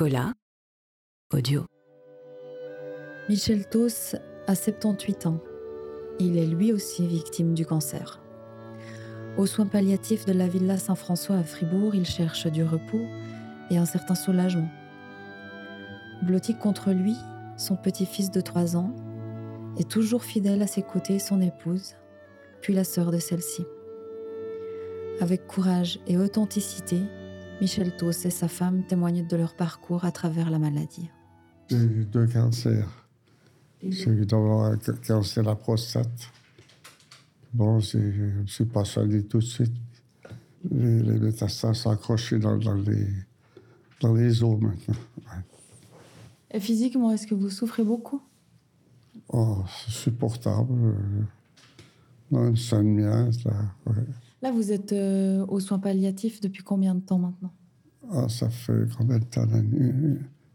Cola, audio. Michel Tos a 78 ans. Il est lui aussi victime du cancer. Aux soins palliatifs de la Villa Saint-François à Fribourg, il cherche du repos et un certain soulagement. Blotti contre lui, son petit-fils de 3 ans, et toujours fidèle à ses côtés son épouse, puis la sœur de celle-ci. Avec courage et authenticité, Michel Tos et sa femme témoignent de leur parcours à travers la maladie. J'ai eu deux cancers. J'ai eu d'abord un cancer de la prostate. Bon, je ne suis pas soigné tout de suite. Les, les métastases sont accrochées dans, dans, les, dans les os maintenant. Ouais. Et physiquement, est-ce que vous souffrez beaucoup? Oh, c'est supportable. Une scène là. Ouais. Là, vous êtes euh, aux soins palliatifs depuis combien de temps maintenant? Ah, ça fait combien de temps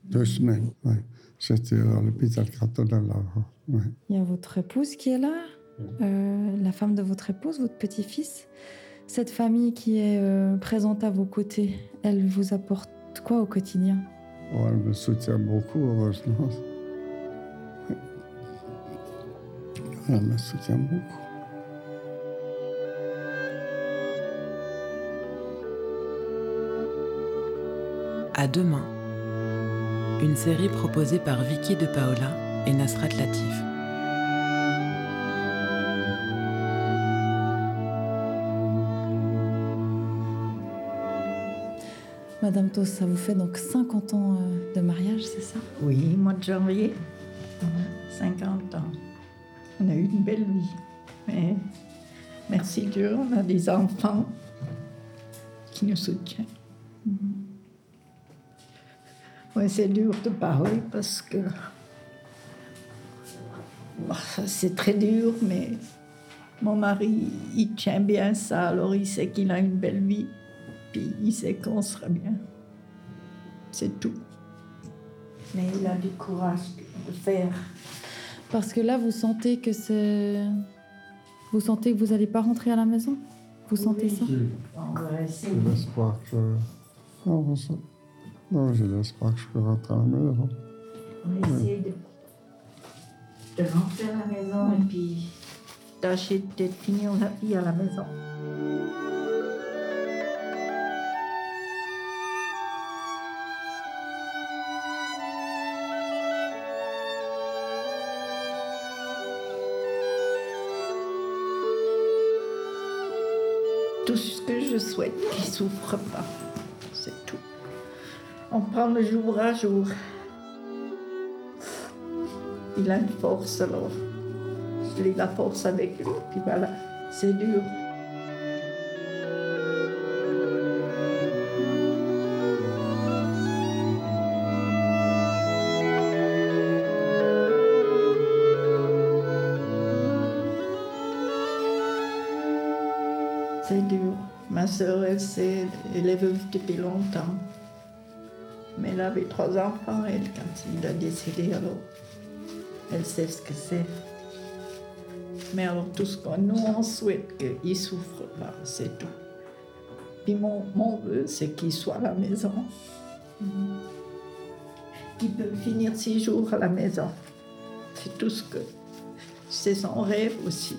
Deux semaines. Ouais. J'étais à l'hôpital cantonal avant. Ouais. Il y a votre épouse qui est là, euh, la femme de votre épouse, votre petit-fils. Cette famille qui est euh, présente à vos côtés, elle vous apporte quoi au quotidien? Oh, elle me soutient beaucoup, heureusement. Elle me soutient beaucoup. À demain. Une série proposée par Vicky de Paola et Nasrat Latif. Madame Tos, ça vous fait donc 50 ans euh, de mariage, c'est ça? Oui, mois de janvier, 50 ans. On a eu une belle vie. Mais merci Dieu, on a des enfants qui nous soutiennent. Oui, c'est dur de parler parce que Bah, c'est très dur, mais mon mari, il tient bien ça, alors il sait qu'il a une belle vie, puis il sait qu'on sera bien. C'est tout. Mais il a du courage de faire. Parce que là, vous sentez que c'est. Vous sentez que vous n'allez pas rentrer à la maison? Vous sentez ça? On va essayer. J'ai l'espoir que. J'ai l'espoir que je peux rentrer à la maison. On va essayer de, de rentrer à la maison et puis tâcher de finir la vie à la maison. Tout ce que je souhaite, qu'il ne souffre pas. On prend le jour à jour. Il a une force alors. Je lis la force avec lui. Puis voilà, c'est dur. C'est dur. Ma sœur, elle, sait, elle est veuve depuis longtemps. Elle avait trois enfants, elle, quand il a décédé, alors elle sait ce que c'est. Mais alors, tout ce qu'on nous, on souhaite qu'il souffre c'est tout. Puis mon, mon vœu, c'est qu'il soit à la maison. Qu'il peut finir six jours à la maison. C'est tout ce que... C'est son rêve aussi.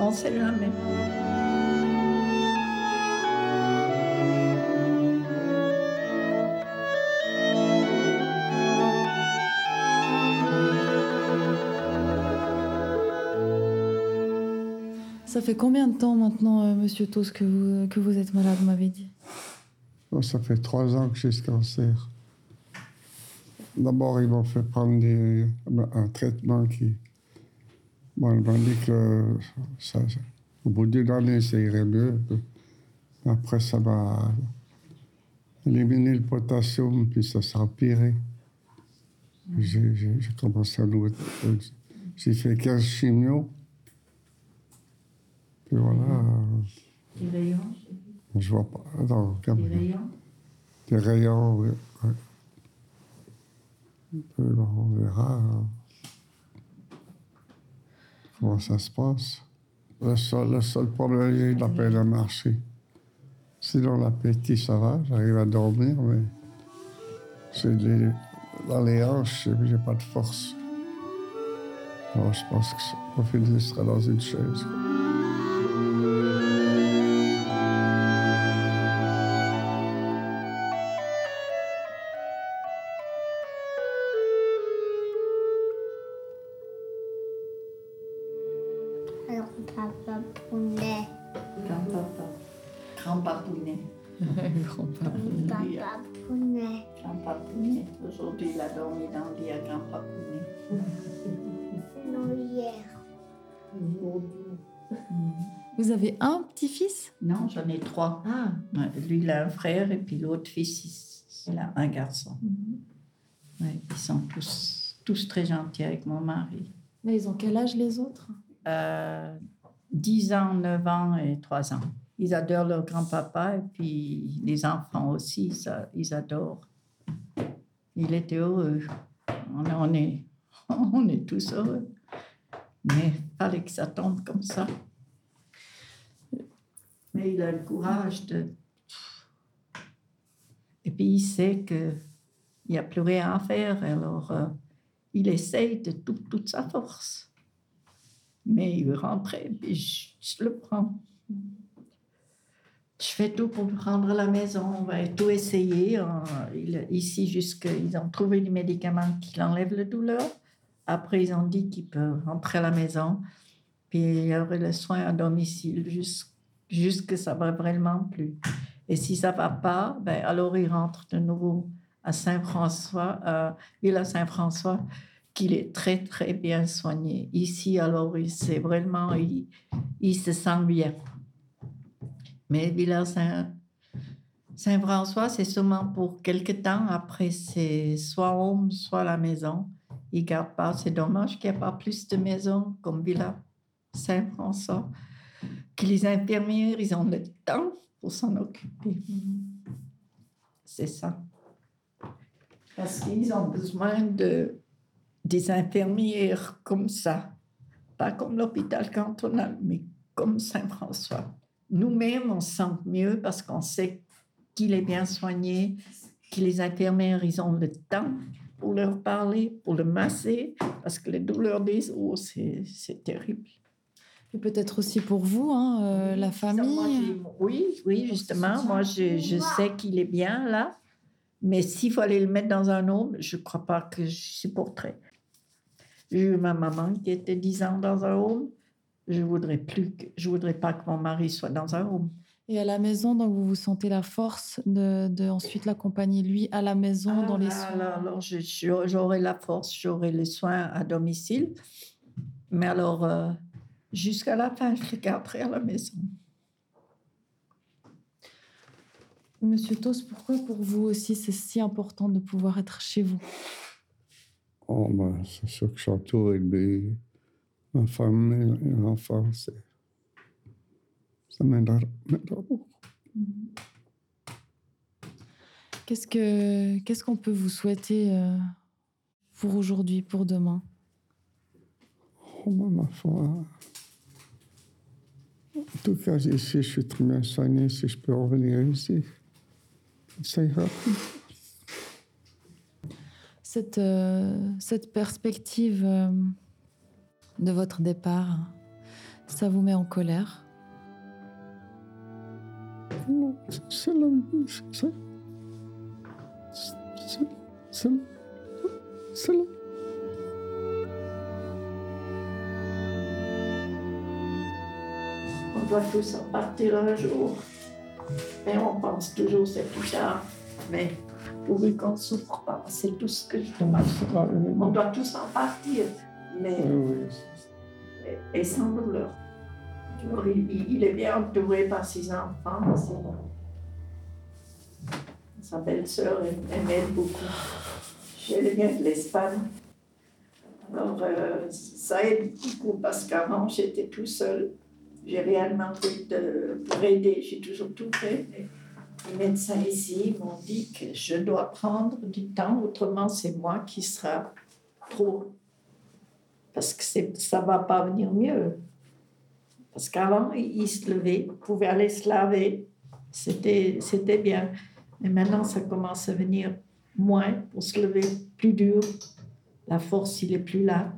On sait jamais. Fait combien de temps maintenant, euh, monsieur Tos, que vous, êtes malade, vous m'avez dit? Bon, ça fait trois ans que j'ai ce cancer. D'abord, ils m'ont fait prendre des- un traitement qui. Bon, ils m'ont dit que au bout d'une année, ça irait mieux. Après, ça m'a éliminé le potassium, puis ça s'est empiré. J'ai commencé à nouveau. J'ai fait 15 chimios. Puis voilà, Des rayons, je vois pas. Comme- des rayons. des rayons, oui. ouais. On verra hein, comment ça se passe? Le seul, le seul problème, il a peine à marcher. Sinon, l'appétit, ça va, j'arrive à dormir, mais c'est les, dans les hanches, j'ai pas de force. Alors, je pense qu'au final, je serai dans une chaise. Grand-papa Pounet. Grand-papa. Grand-papa Pounet. Grand-papa. Papa Pounet. Grand-papa Pounet. Aujourd'hui, il a dormi dans le lit à grand-papa Pounet. Non, hier. Vous avez un petit-fils? Non, j'en ai trois. Ah. Ouais, lui, il a un frère et puis l'autre fils, il- a un garçon. Ouais, ils sont tous, tous très gentils avec mon mari. Mais ils ont quel âge les autres? Euh, 10 ans, 9 ans et 3 ans. Ils adorent leur grand-papa et puis les enfants aussi, ça, ils adorent. Il était heureux. On, on est, on est tous heureux. Mais il fallait que ça tombe comme ça. Mais il a le courage de... Et puis il sait qu'il n'y a plus rien à faire. Alors euh, il essaye de tout- toute sa force. Mais il rentrer, puis je, le prends. Je fais tout pour lui rendre à la maison. On va tout essayer. Euh, ici, jusqu'ils ont trouvé des médicaments qui l'enlèvent la douleur. Après, ils ont dit qu'il peut rentrer à la maison. Puis il y aurait le soin à domicile jus- jusque ça va vraiment plus. Et si ça va pas, ben alors il rentre de nouveau à Saint-François, à Villa Saint-François, qu'il est très très bien soigné. Ici, alors, il c'est vraiment, il, il se sent bien. Mais Villa Saint, Saint-François, c'est seulement pour quelque temps. Après, c'est soit home, soit la maison. Il garde pas. C'est dommage qu'il n'y ait pas plus de maisons comme Villa Saint-François. Que les infirmières, ils ont le temps pour s'en occuper. C'est ça. Parce qu'ils ont besoin de, des infirmières comme ça. Pas comme l'hôpital cantonal, mais comme Saint-François. Nous-mêmes, on se sent mieux parce qu'on sait qu'il est bien soigné, que les infirmières, ils ont le temps pour leur parler, pour le masser, parce que les douleurs des os, c'est c'est terrible. Et peut-être aussi pour vous, hein, euh, la Ça, moi, famille. j'ai- oui, oui, justement. Moi, je, je sais qu'il est bien là. Mais s'il fallait le mettre dans un home, je ne crois pas que je supporterais. J'ai eu ma maman qui était 10 ans dans un home. Je voudrais plus que, je voudrais pas que mon mari soit dans un home. Et à la maison, donc vous vous sentez la force de, de ensuite l'accompagner lui à la maison dans les Ah, soins? alors, alors, j'aurai la force, j'aurai les soins à domicile. Mais alors, euh, jusqu'à la fin, je le garderai à la maison. Monsieur Tos, pourquoi pour vous aussi c'est si important de pouvoir être chez vous? Oh, ben, c'est sûr que je suis entouré de mes- ma femme et l'enfant. c'est- Ça m'aidera beaucoup. Qu'est-ce que qu'est-ce qu'on peut vous souhaiter euh, pour aujourd'hui, pour demain? Oh, ben, ma foi. En tout cas, ici, je suis très bien soigné. Si je peux revenir ici, ça ira. Cette, euh, cette perspective euh, de votre départ, ça vous met en colère? Non, c'est- c'est la vie. c'est- c'est- c'est- C'est c'est la On doit tous en partir un jour. Mais on pense toujours c'est plus tard. Mais pourvu qu'on ne souffre pas, c'est tout ce que je demande. On doit tous en partir, mais et, et sans douleur. Il, est bien entouré par ses enfants. Sa belle-sœur, elle, elle m'aide beaucoup. Elle vient de l'Espagne. Alors, euh, ça aide beaucoup parce qu'avant, j'étais tout seul. J'ai rien demandé de, pour aider. J'ai toujours tout fait. mais les médecins ici m'ont dit que je dois prendre du temps, autrement, c'est moi qui sera trop parce que ça ne va pas venir mieux. Parce qu'avant, il, il se levait, il pouvait aller se laver C'était, c'était bien. Mais maintenant, ça commence à venir moins pour se lever, plus dur. La force, il est plus là.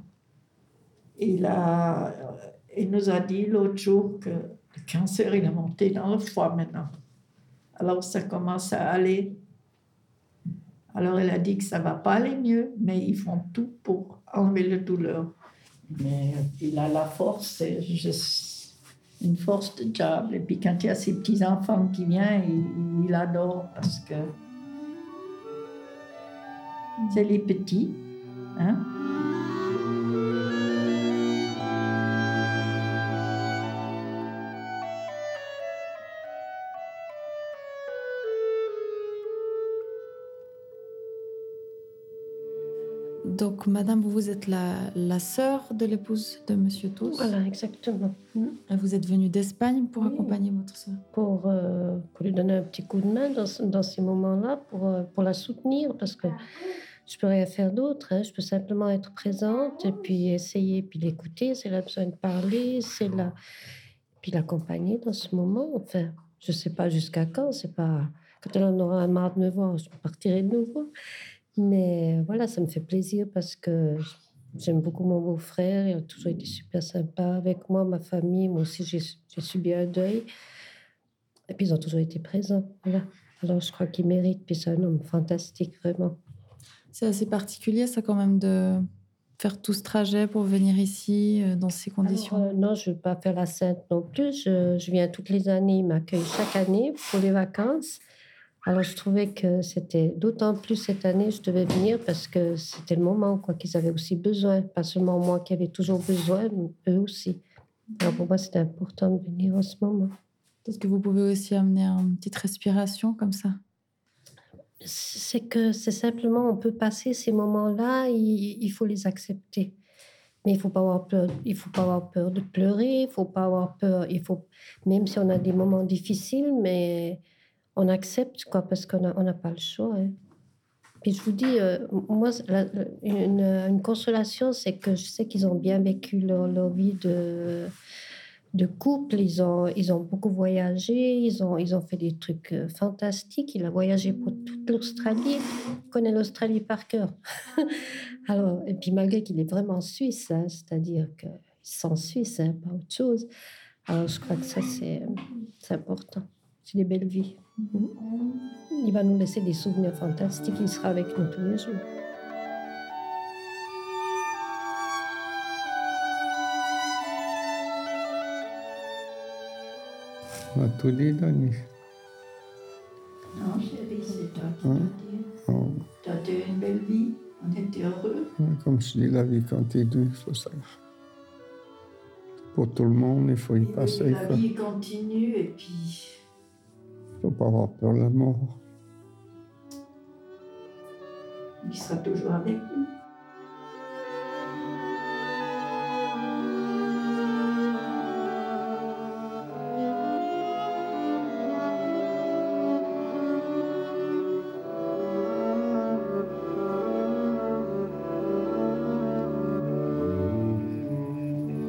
Il, a, il nous a dit l'autre jour que le cancer, il a monté dans le foie maintenant. Alors, ça commence à aller. Alors, elle a dit que ça va pas aller mieux, mais ils font tout pour enlever la douleur. Mais il a la force, une force de diable. Et puis quand il y a ses petits-enfants qui viennent, il, il adore parce que c'est les petits. Hein? Donc, madame, vous êtes la, la sœur de l'épouse de monsieur Tous. Voilà, exactement. Et vous êtes venue d'Espagne pour accompagner votre sœur. Pour, euh, pour lui donner un petit coup de main dans, ce- dans ces moments-là, pour, euh, pour la soutenir, parce que je peux rien faire d'autre. hein. Je peux simplement être présente et puis essayer, puis l'écouter. Si elle a besoin de parler, c'est la... puis l'accompagner dans ce moment. Enfin, je sais pas jusqu'à quand. C'est pas quand elle en aura marre de me voir, je partirai de nouveau. Mais voilà, ça me fait plaisir parce que j'aime beaucoup mon beau-frère. Il a toujours été super sympa avec moi, ma famille. Moi aussi, j'ai subi un deuil. Et puis, ils ont toujours été présents. Voilà. Alors, je crois qu'il mérite. Puis, c'est un homme fantastique, vraiment. C'est assez particulier, ça, quand même, de faire tout ce trajet pour venir ici, euh, dans ces conditions. Alors, euh, non, je ne veux pas faire la sainte non plus. Je, je viens toutes les années. Ils m'accueillent chaque année pour les vacances. Alors, je trouvais que c'était d'autant plus cette année, je devais venir parce que c'était le moment quoi qu'ils avaient aussi besoin. Pas seulement moi qui avais toujours besoin, mais eux aussi. Alors, pour moi, c'était important de venir en ce moment. Peut-être que vous pouvez aussi amener une petite respiration comme ça? c'est que c'est simplement, on peut passer ces moments-là, il, il faut les accepter. Mais il faut pas avoir peur, il faut pas avoir peur de pleurer, il faut pas avoir peur, il faut, même si on a des moments difficiles, mais on accepte, quoi, parce qu'on n'a on pas le choix. hein. Puis je vous dis, euh, moi, une, consolation, c'est que je sais qu'ils ont bien vécu leur, leur vie de, de couple. Ils ont, ils ont beaucoup voyagé, ils ont, ils ont fait des trucs euh, fantastiques. Il a voyagé pour toute l'Australie. Il connaît l'Australie par cœur. Alors, et puis malgré qu'il est vraiment suisse, hein, c'est-à-dire qu'il se sent suisse, hein, pas autre chose. Alors, je crois que ça, c'est important. C'est des belles vies. Mhm. Il va nous laisser des souvenirs fantastiques. Il sera avec nous tous les jours. On a tout dit, Dani. Non, chérie, c'est toi qui Hein? l'as dit. On- Tu as eu une belle vie, on était heureux. Comme je dis, la vie continue, il faut ça. Pour tout le monde, il faut y Et passer. la Il vie continue et puis faut pas avoir peur de la mort. il sera toujours avec nous.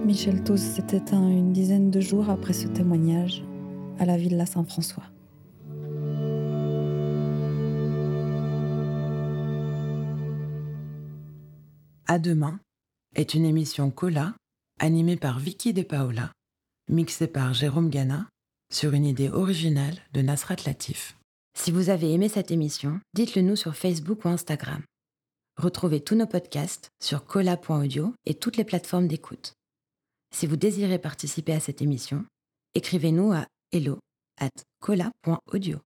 Michel Tous s'est éteint une dizaine de jours après ce témoignage à la Villa Saint-François. À demain est une émission Cola animée par Vicky De Paola, mixée par Jérôme Gana sur une idée originale de Nasrat Latif. Si vous avez aimé cette émission, dites-le nous sur Facebook ou Instagram. Retrouvez tous nos podcasts sur cola.audio et toutes les plateformes d'écoute. Si vous désirez participer à cette émission, écrivez-nous à hello at cola.audio.